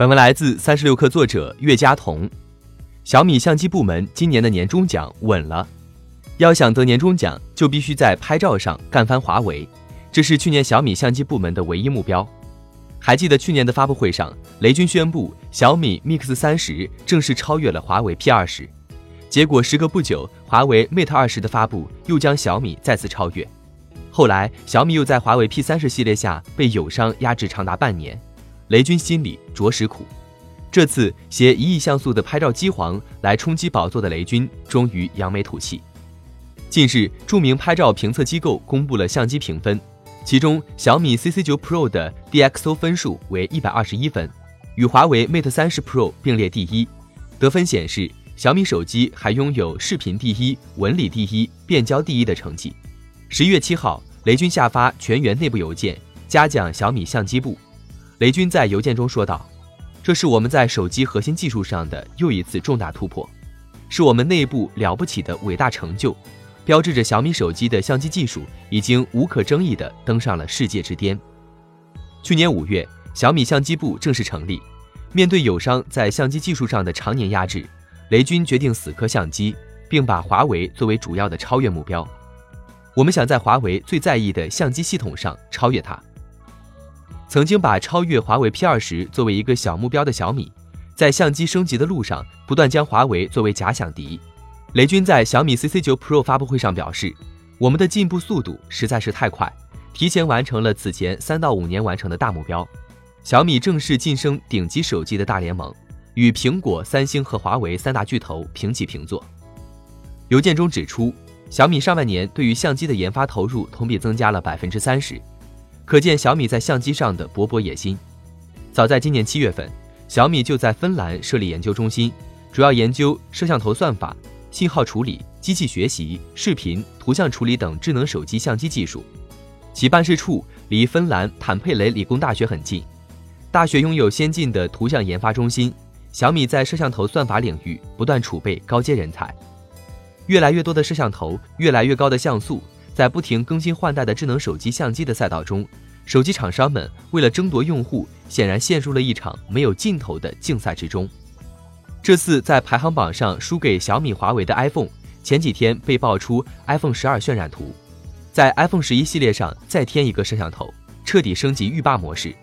本文来自三十六氪作者岳佳彤。小米相机部门今年的年终奖稳了，要想得年终奖，就必须在拍照上干翻华为，这是去年小米相机部门的唯一目标。还记得去年的发布会上，雷军宣布小米 Mix 三十正式超越了华为 P 二十，结果时隔不久，华为 Mate 二十的发布又将小米再次超越。后来小米又在华为 P 三十系列下被友商压制长达半年，雷军心里着实苦。这次携一亿像素的拍照机皇来冲击宝座的雷军，终于扬眉吐气。近日，著名拍照评测机构公布了相机评分。其中，小米 CC9 Pro 的 DxO 分数为一百二十一分，与华为 Mate 三十 Pro 并列第一。得分显示，小米手机还拥有视频第一、纹理第一、变焦第一的成绩。十一月七号，雷军下发全员内部邮件，嘉奖小米相机部。雷军在邮件中说道：“这是我们在手机核心技术上的又一次重大突破，是我们内部了不起的伟大成就。”标志着小米手机的相机技术已经无可争议地登上了世界之巅。去年五月，小米相机部正式成立。面对友商在相机技术上的常年压制，雷军决定死磕相机，并把华为作为主要的超越目标。我们想在华为最在意的相机系统上超越它。曾经把超越华为 P 二十作为一个小目标的小米，在相机升级的路上不断将华为作为假想敌。雷军在小米 CC9 Pro 发布会上表示：“我们的进步速度实在是太快，提前完成了此前三到五年完成的大目标。小米正式晋升顶级手机的大联盟，与苹果、三星和华为三大巨头平起平坐。”邮件中指出，小米上半年对于相机的研发投入同比增加了百分之三十，可见小米在相机上的勃勃野心。早在今年七月份，小米就在芬兰设立研究中心，主要研究摄像头算法。信号处理、机器学习、视频、图像处理等智能手机相机技术，其办事处离芬兰坦佩雷理工大学很近。大学拥有先进的图像研发中心。小米在摄像头算法领域不断储备高阶人才。越来越多的摄像头，越来越高的像素，在不停更新换代的智能手机相机的赛道中，手机厂商们为了争夺用户，显然陷入了一场没有尽头的竞赛之中。这次在排行榜上输给小米、华为的 iPhone，前几天被爆出 iPhone 十二渲染图，在 iPhone 十一系列上再添一个摄像头，彻底升级浴霸模式。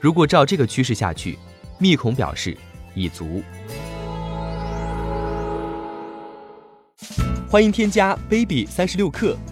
如果照这个趋势下去，密孔表示已足。欢迎添加 baby 三十六克